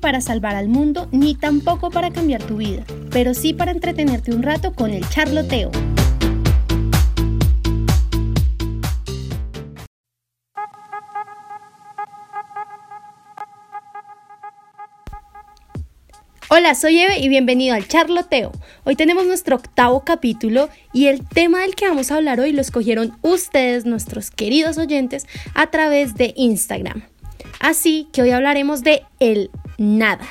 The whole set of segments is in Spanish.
para salvar al mundo ni tampoco para cambiar tu vida, pero sí para entretenerte un rato con el charloteo. Hola, soy Eve y bienvenido al Charloteo. Hoy tenemos nuestro octavo capítulo y el tema del que vamos a hablar hoy lo escogieron ustedes, nuestros queridos oyentes, a través de Instagram. Así que hoy hablaremos de el nada.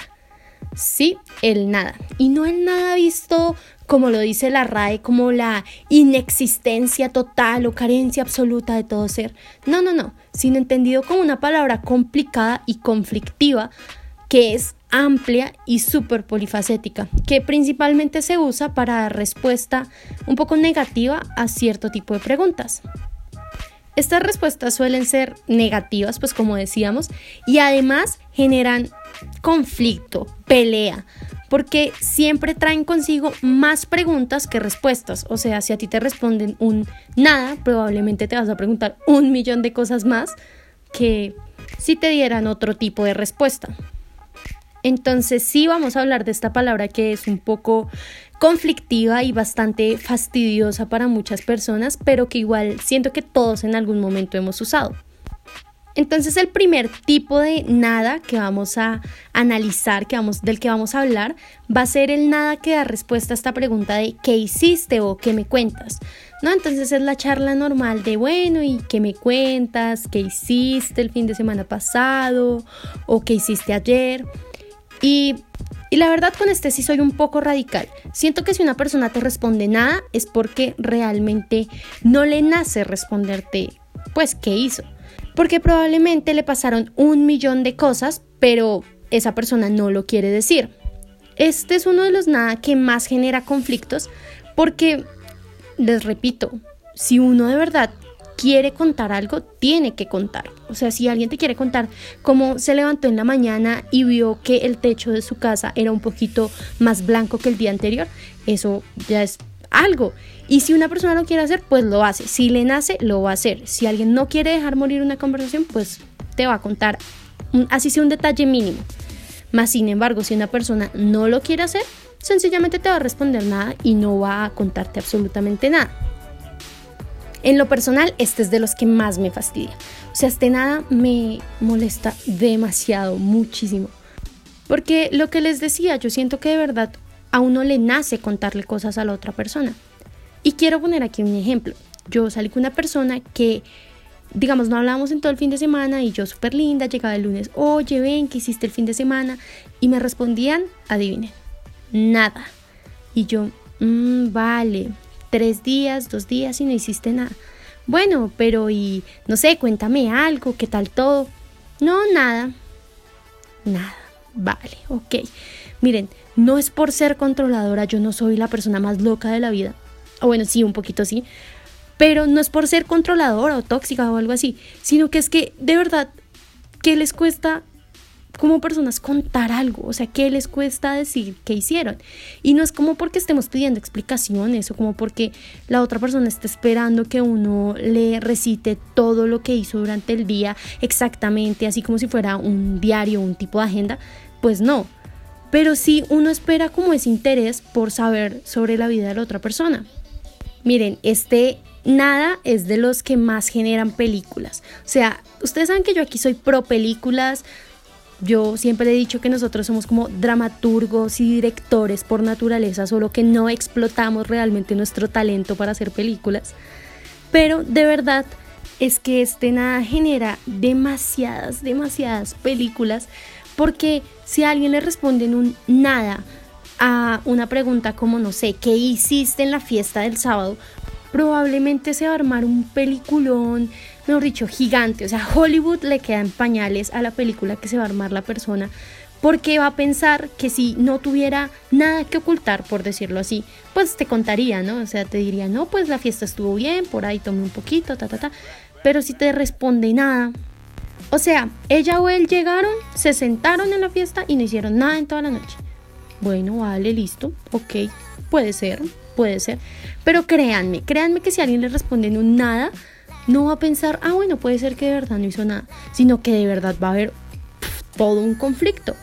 Sí, el nada. Y no el nada visto como lo dice la RAE, como la inexistencia total o carencia absoluta de todo ser. No, no, no, sino entendido como una palabra complicada y conflictiva que es amplia y súper polifacética, que principalmente se usa para dar respuesta un poco negativa a cierto tipo de preguntas. Estas respuestas suelen ser negativas, pues como decíamos, y además generan conflicto, pelea, porque siempre traen consigo más preguntas que respuestas. O sea, si a ti te responden un nada, probablemente te vas a preguntar un millón de cosas más que si te dieran otro tipo de respuesta. Entonces sí vamos a hablar de esta palabra que es un poco conflictiva y bastante fastidiosa para muchas personas, pero que igual siento que todos en algún momento hemos usado. Entonces el primer tipo de nada que vamos a analizar, que vamos, del que vamos a hablar, va a ser el nada que da respuesta a esta pregunta de ¿qué hiciste o qué me cuentas? ¿No? Entonces es la charla normal de bueno, ¿y qué me cuentas? ¿Qué hiciste el fin de semana pasado? ¿O qué hiciste ayer? Y, la verdad con este sí soy un poco radical. Siento que si una persona te responde nada es porque realmente no le nace responderte, pues, ¿qué hizo? Porque probablemente le pasaron un millón de cosas, pero esa persona no lo quiere decir. Este es uno de los nada que más genera conflictos porque, les repito, si uno de verdad quiere contar algo, tiene que contar. O sea, si alguien te quiere contar cómo se levantó en la mañana y vio que el techo de su casa era un poquito más blanco que el día anterior, eso ya es algo. Y si una persona lo quiere hacer, pues lo hace. Si le nace, lo va a hacer. Si alguien no quiere dejar morir una conversación, pues te va a contar, así sea un detalle mínimo. Más sin embargo, si una persona no lo quiere hacer, sencillamente te va a responder nada y no va a contarte absolutamente nada. En lo personal, este es de los que más me fastidia. O sea, este nada me molesta demasiado, muchísimo. Porque lo que les decía, yo siento que de verdad a uno le nace contarle cosas a la otra persona. Y quiero poner aquí un ejemplo. Yo salí con una persona que, digamos, no hablábamos en todo el fin de semana y yo súper linda, llegaba el lunes, oye, ven, ¿qué hiciste el fin de semana? Y me respondían, adivinen, nada. Y yo, mmm, vale, tres días, dos días y no hiciste nada. Bueno, pero y no sé, cuéntame algo, ¿qué tal todo? No, nada. Nada. Vale, ok. Miren, no es por ser controladora, yo no soy la persona más loca de la vida. O bueno, sí, un poquito sí. Pero no es por ser controladora o tóxica o algo así, sino que es que de verdad, ¿qué les cuesta como personas contar algo, o sea, ¿qué les cuesta decir qué hicieron? Y no es como porque estemos pidiendo explicaciones o como porque la otra persona esté esperando que uno le recite todo lo que hizo durante el día exactamente, así como si fuera un diario, un tipo de agenda, pues no. Pero sí uno espera como ese interés por saber sobre la vida de la otra persona. Miren, este nada es de los que más generan películas. O sea, ustedes saben que yo aquí soy pro películas, yo siempre he dicho que nosotros somos como dramaturgos y directores por naturaleza, solo que no explotamos realmente nuestro talento para hacer películas. Pero de verdad es que este nada genera demasiadas, demasiadas películas, porque si a alguien le responde en un nada a una pregunta como, no sé, ¿qué hiciste en la fiesta del sábado? Probablemente se va a armar un peliculón mejor dicho, gigante. O sea, Hollywood le quedan pañales a la película que se va a armar la persona porque va a pensar que si no tuviera nada que ocultar, por decirlo así, pues te contaría, ¿no? O sea, te diría, no, pues la fiesta estuvo bien, por ahí tomé un poquito, ta, ta, ta. Pero si te responde nada, o sea, ella o él llegaron, se sentaron en la fiesta y no hicieron nada en toda la noche. Bueno, vale, listo, ok, puede ser, puede ser. Pero créanme, créanme que si alguien le responde en un nada, no va a pensar, ah, bueno, puede ser que de verdad no hizo nada, sino que de verdad va a haber todo un conflicto.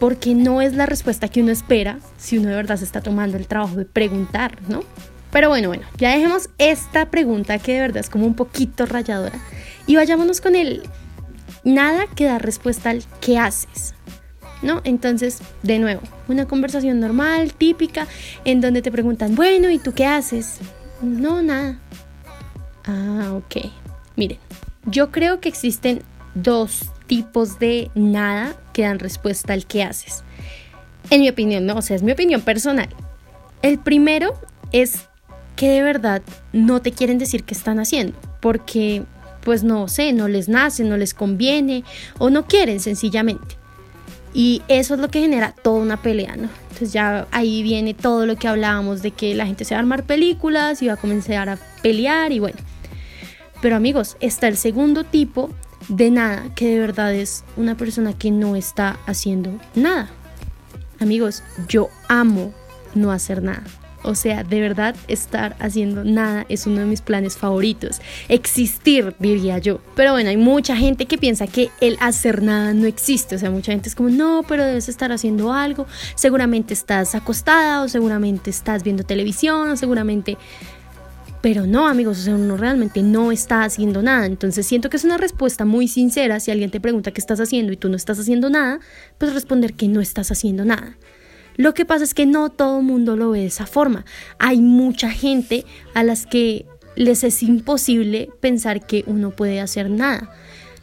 porque no es la respuesta que uno espera si uno de verdad se está tomando el trabajo de preguntar, ¿no? Pero bueno, bueno, ya dejemos esta pregunta que de verdad es como un poquito rayadora y vayámonos con el nada que da respuesta al qué haces. ¿No? Entonces, de nuevo, una conversación normal, típica, en donde te preguntan, bueno, ¿y tú qué haces? No, nada. Ah, ok. Miren, yo creo que existen dos tipos de nada que dan respuesta al qué haces. En mi opinión, no, o sea, es mi opinión personal. El primero es que de verdad no te quieren decir qué están haciendo, porque pues no sé, no les nace, no les conviene o no quieren sencillamente. Y eso es lo que genera toda una pelea, ¿no? Entonces ya ahí viene todo lo que hablábamos de que la gente se va a armar películas y va a comenzar a pelear y bueno. Pero amigos, está el segundo tipo de nada, que de verdad es una persona que no está haciendo nada. Amigos, yo amo no hacer nada. O sea, de verdad estar haciendo nada es uno de mis planes favoritos. Existir, diría yo. Pero bueno, hay mucha gente que piensa que el hacer nada no existe. O sea, mucha gente es como, no, pero debes estar haciendo algo. Seguramente estás acostada o seguramente estás viendo televisión o seguramente... Pero no, amigos, o sea, uno realmente no está haciendo nada. Entonces siento que es una respuesta muy sincera. Si alguien te pregunta qué estás haciendo y tú no estás haciendo nada, pues responder que no estás haciendo nada. Lo que pasa es que no todo el mundo lo ve de esa forma. Hay mucha gente a las que les es imposible pensar que uno puede hacer nada.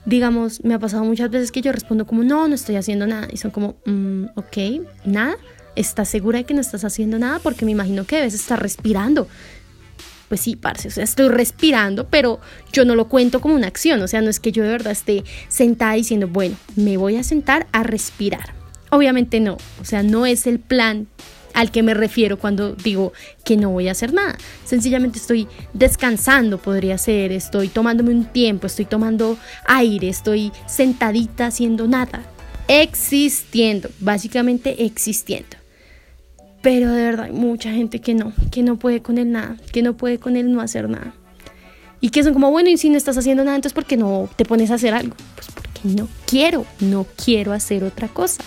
Digamos, me ha pasado muchas veces que yo respondo como, no, no estoy haciendo nada. Y son como, mm, ok, nada. ¿Estás segura de que no estás haciendo nada? Porque me imagino que debes estar respirando. Pues sí, parce, estoy respirando, pero yo no lo cuento como una acción. O sea, no es que yo de verdad esté sentada diciendo, bueno, me voy a sentar a respirar Obviamente no, o sea, no es el plan al que me refiero cuando digo que no voy a hacer nada. Sencillamente estoy descansando, podría ser, estoy tomándome un tiempo, estoy tomando aire, estoy sentadita haciendo nada, existiendo, básicamente existiendo. Pero de verdad hay mucha gente que no, que no puede con el nada, que no puede con el no hacer nada. Y que son como, bueno, y si no estás haciendo nada, entonces ¿por qué no te pones a hacer algo? Pues no quiero, no quiero hacer otra cosa.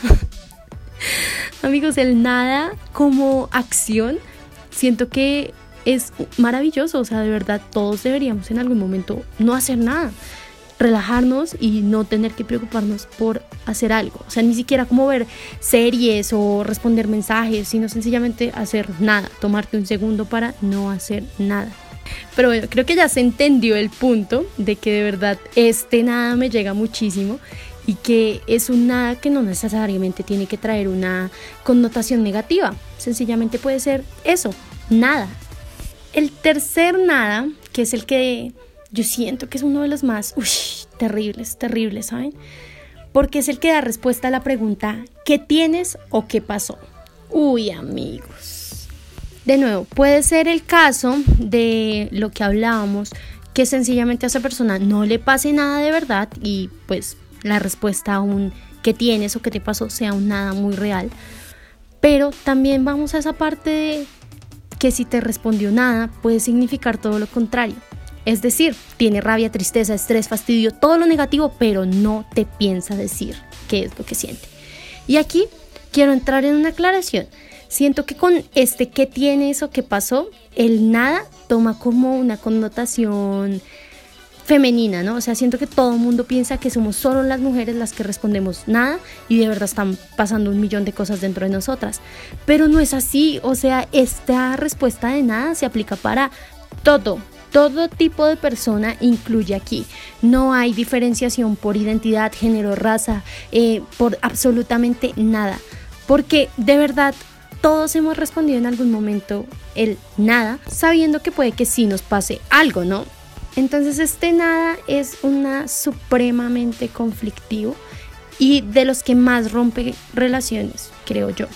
Amigos, el nada como acción, siento que es maravilloso. O sea, de verdad, todos deberíamos en algún momento no hacer nada. Relajarnos y no tener que preocuparnos por hacer algo. O sea, ni siquiera como ver series o responder mensajes, sino sencillamente hacer nada. Tomarte un segundo para no hacer nada. Pero bueno, creo que ya se entendió el punto de que de verdad este nada me llega muchísimo y que es un nada que no necesariamente tiene que traer una connotación negativa. Sencillamente puede ser eso, nada. El tercer nada, que es el que yo siento que es uno de los más terribles, terribles, ¿saben? Porque es el que da respuesta a la pregunta ¿qué tienes o qué pasó? Uy, amigos. De nuevo, puede ser el caso de lo que hablábamos, que sencillamente a esa persona no le pase nada de verdad y pues la respuesta a un que tienes o que te pasó sea un nada muy real. Pero también vamos a esa parte de que si te respondió nada puede significar todo lo contrario. Es decir, tiene rabia, tristeza, estrés, fastidio, todo lo negativo, pero no te piensa decir qué es lo que siente. Y aquí quiero entrar en una aclaración. Siento que con este que tienes o qué pasó, el nada toma como una connotación femenina, ¿no? O sea, siento que todo el mundo piensa que somos solo las mujeres las que respondemos nada y de verdad están pasando un millón de cosas dentro de nosotras. Pero no es así, o sea, esta respuesta de nada se aplica para todo. Todo tipo de persona incluye aquí. No hay diferenciación por identidad, género, raza, eh, por absolutamente nada. Porque de verdad todos hemos respondido en algún momento el nada, sabiendo que puede que sí nos pase algo, ¿no? Entonces este nada es una supremamente conflictivo y de los que más rompe relaciones, creo yo.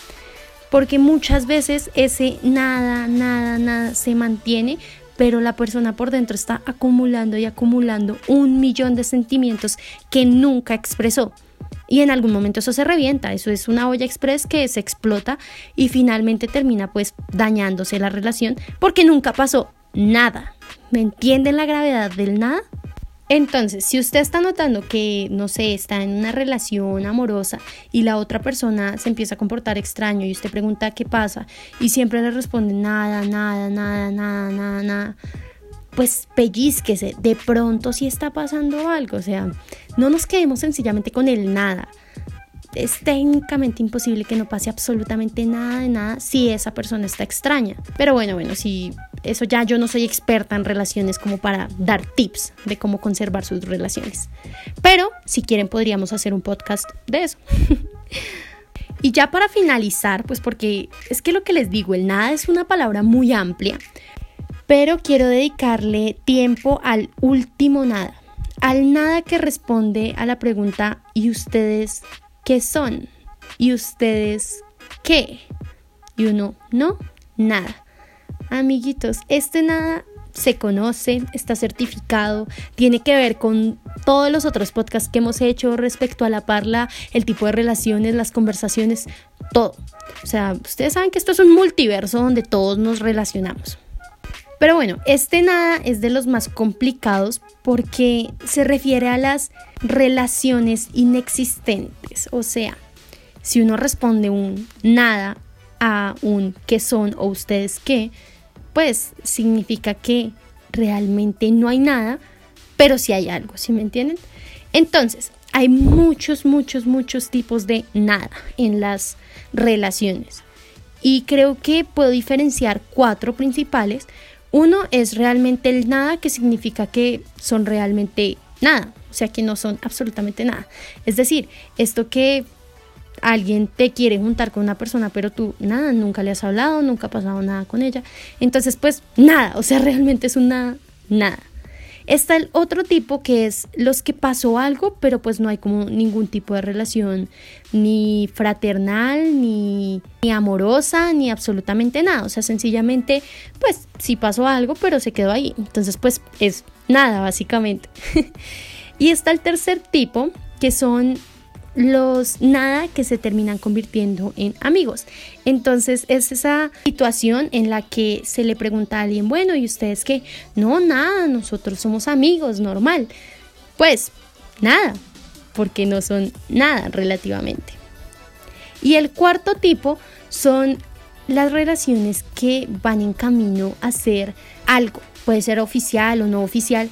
Porque muchas veces ese nada, nada, nada se mantiene, pero la persona por dentro está acumulando y acumulando un millón de sentimientos que nunca expresó. Y en algún momento eso se revienta, eso es una olla express que se explota y finalmente termina pues dañándose la relación porque nunca pasó nada. ¿Me entienden la gravedad del nada? Entonces, si usted está notando que, no sé, está en una relación amorosa y la otra persona se empieza a comportar extraño y usted pregunta qué pasa y siempre le responde nada, nada, nada, nada, nada, nada, pues pellizquese, de pronto sí está pasando algo, o sea, no nos quedemos sencillamente con el nada es técnicamente imposible que no pase absolutamente nada de nada si esa persona está extraña. Pero bueno, bueno, si eso ya yo no soy experta en relaciones como para dar tips de cómo conservar sus relaciones. Pero si quieren podríamos hacer un podcast de eso. y ya para finalizar, pues porque es que lo que les digo, el nada es una palabra muy amplia, pero quiero dedicarle tiempo al último nada al nada que responde a la pregunta ¿y ustedes ¿qué son? ¿Y ustedes qué? Y uno, no, nada. Amiguitos, este nada se conoce, está certificado, tiene que ver con todos los otros podcasts que hemos hecho respecto a la parla, el tipo de relaciones, las conversaciones, todo. O sea, ustedes saben que esto es un multiverso donde todos nos relacionamos. Pero bueno, este nada es de los más complicados porque se refiere a las relaciones inexistentes. O sea, si uno responde un nada a un qué son o ustedes qué, pues significa que realmente no hay nada, pero sí hay algo, ¿sí me entienden? Entonces, hay muchos, muchos, muchos tipos de nada en las relaciones. Y creo que puedo diferenciar cuatro principales uno es realmente el nada, que significa que son realmente nada, o sea que no son absolutamente nada. Es decir, esto que alguien te quiere juntar con una persona, pero tú nada, nunca le has hablado, nunca ha pasado nada con ella. Entonces, pues nada, o sea, realmente es un nada, nada. Está el otro tipo que es los que pasó algo, pero pues no hay como ningún tipo de relación ni fraternal, ni, ni amorosa, ni absolutamente nada. O sea, sencillamente, pues sí pasó algo, pero se quedó ahí. Entonces, pues es nada, básicamente. y está el tercer tipo, que son los nada que se terminan convirtiendo en amigos. Entonces es esa situación en la que se le pregunta a alguien, bueno, ¿y ustedes qué? No, nada, nosotros somos amigos, normal. Pues nada, porque no son nada relativamente. Y el cuarto tipo son las relaciones que van en camino a ser algo. Puede ser oficial o no oficial,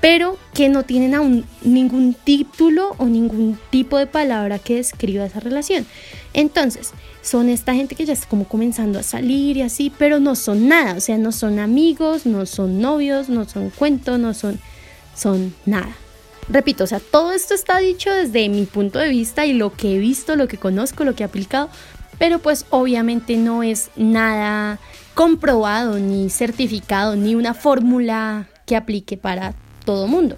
pero que no tienen aún ningún título o ningún tipo de palabra que describa esa relación. Entonces, son esta gente que ya está como comenzando a salir y así, pero no son nada, o sea, no son amigos, no son novios, no son cuentos, no son, son nada. Repito, o sea, todo esto está dicho desde mi punto de vista y lo que he visto, lo que conozco, lo que he aplicado, pero pues obviamente no es nada comprobado, ni certificado, ni una fórmula que aplique para todo mundo.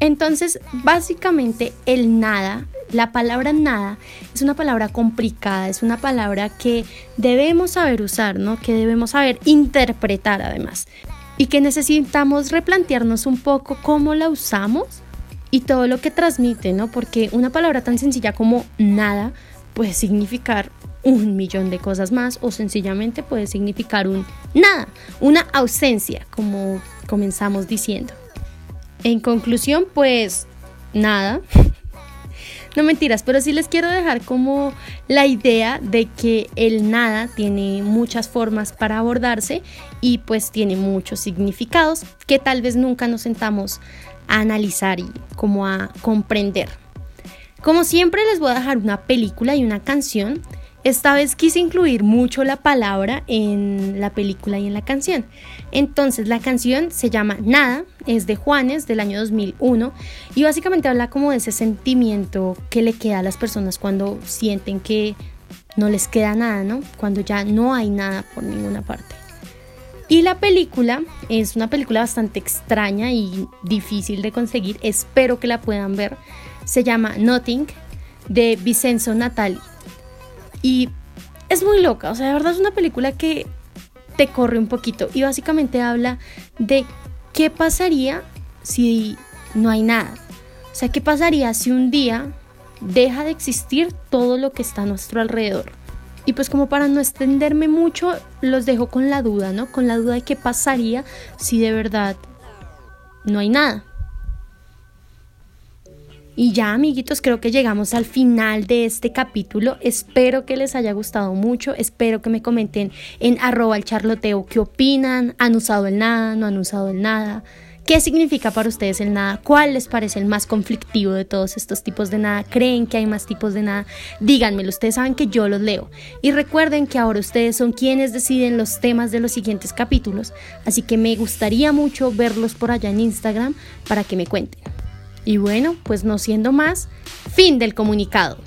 Entonces, básicamente el nada, la palabra nada, es una palabra complicada, es una palabra que debemos saber usar, ¿no? Que debemos saber interpretar además. Y que necesitamos replantearnos un poco cómo la usamos y todo lo que transmite, ¿no? Porque una palabra tan sencilla como nada puede significar un millón de cosas más o sencillamente puede significar un nada, una ausencia, como comenzamos diciendo. En conclusión, pues nada. No mentiras, pero sí les quiero dejar como la idea de que el nada tiene muchas formas para abordarse y pues tiene muchos significados que tal vez nunca nos sentamos a analizar y como a comprender. Como siempre les voy a dejar una película y una canción esta vez quise incluir mucho la palabra en la película y en la canción. Entonces la canción se llama Nada, es de Juanes del año 2001 y básicamente habla como de ese sentimiento que le queda a las personas cuando sienten que no les queda nada, ¿no? Cuando ya no hay nada por ninguna parte. Y la película es una película bastante extraña y difícil de conseguir, espero que la puedan ver. Se llama Nothing de Vicenzo Natali. Y es muy loca, o sea, de verdad es una película que te corre un poquito y básicamente habla de qué pasaría si no hay nada. O sea, qué pasaría si un día deja de existir todo lo que está a nuestro alrededor. Y pues como para no extenderme mucho, los dejo con la duda, ¿no? Con la duda de qué pasaría si de verdad no hay nada. Y ya, amiguitos, creo que llegamos al final de este capítulo. Espero que les haya gustado mucho. Espero que me comenten en arroba el charloteo qué opinan. ¿Han usado el nada? ¿No han usado el nada? ¿Qué significa para ustedes el nada? ¿Cuál les parece el más conflictivo de todos estos tipos de nada? ¿Creen que hay más tipos de nada? Díganmelo, ustedes saben que yo los leo. Y recuerden que ahora ustedes son quienes deciden los temas de los siguientes capítulos, así que me gustaría mucho verlos por allá en Instagram para que me cuenten. Y bueno, pues no siendo más, fin del comunicado.